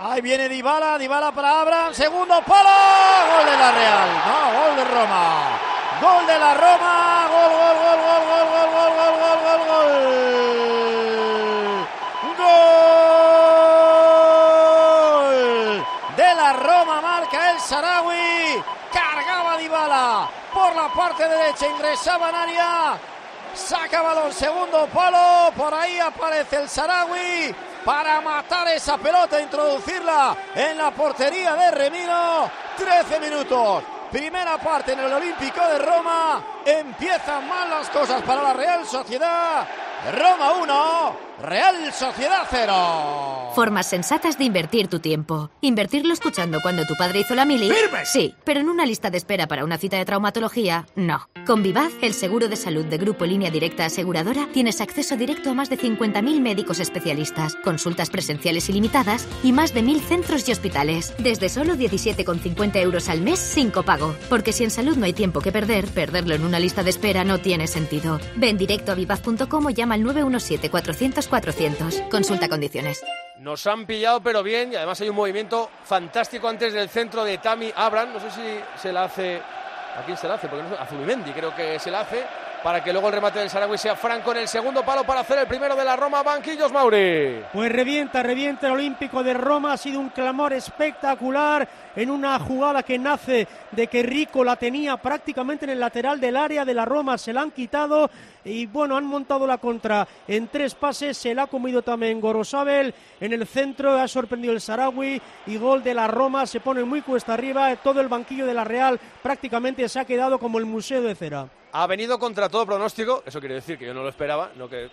Ahí viene Dybala, Dybala para Abraham, segundo palo, gol de la Real, no, gol de Roma, gol de la Roma, gol, gol, gol, gol, gol, gol, gol, gol, gol, gol, gol. De la Roma, marca el Sarawi, cargaba Dybala por la parte derecha, ingresaba en área, saca segundo palo, por ahí aparece el Sarawi, para matar esa pelota, introducirla en la portería de Remino. 13 minutos. Primera parte en el Olímpico de Roma. Empiezan mal las cosas para la Real Sociedad. Roma 1, Real Sociedad 0. Formas sensatas de invertir tu tiempo. Invertirlo escuchando cuando tu padre hizo la mili. ¡Firme! Sí, pero en una lista de espera para una cita de traumatología, no. Con Vivaz, el seguro de salud de Grupo Línea Directa Aseguradora, tienes acceso directo a más de 50.000 médicos especialistas, consultas presenciales ilimitadas y más de 1.000 centros y hospitales. Desde solo 17,50 euros al mes sin copago. Porque si en salud no hay tiempo que perder, perderlo en una lista de espera no tiene sentido. Ven directo a vivaz.com o llama al 917-400-400. Consulta condiciones. Nos han pillado, pero bien, y además hay un movimiento fantástico antes del centro de Tami Abraham. No sé si se la hace. ¿A quién se la hace? Porque no sé, a Zubimendi creo que se la hace. Para que luego el remate del Saragüe sea franco en el segundo palo para hacer el primero de la Roma. Banquillos Mauri. Pues revienta, revienta el Olímpico de Roma. Ha sido un clamor espectacular en una jugada que nace de que Rico la tenía prácticamente en el lateral del área de la Roma. Se la han quitado y bueno, han montado la contra en tres pases. Se la ha comido también Gorosabel en el centro. Ha sorprendido el Sarawi y gol de la Roma. Se pone muy cuesta arriba. Todo el banquillo de la Real prácticamente se ha quedado como el museo de cera. Ha venido contra todo pronóstico, eso quiere decir que yo no lo esperaba, no que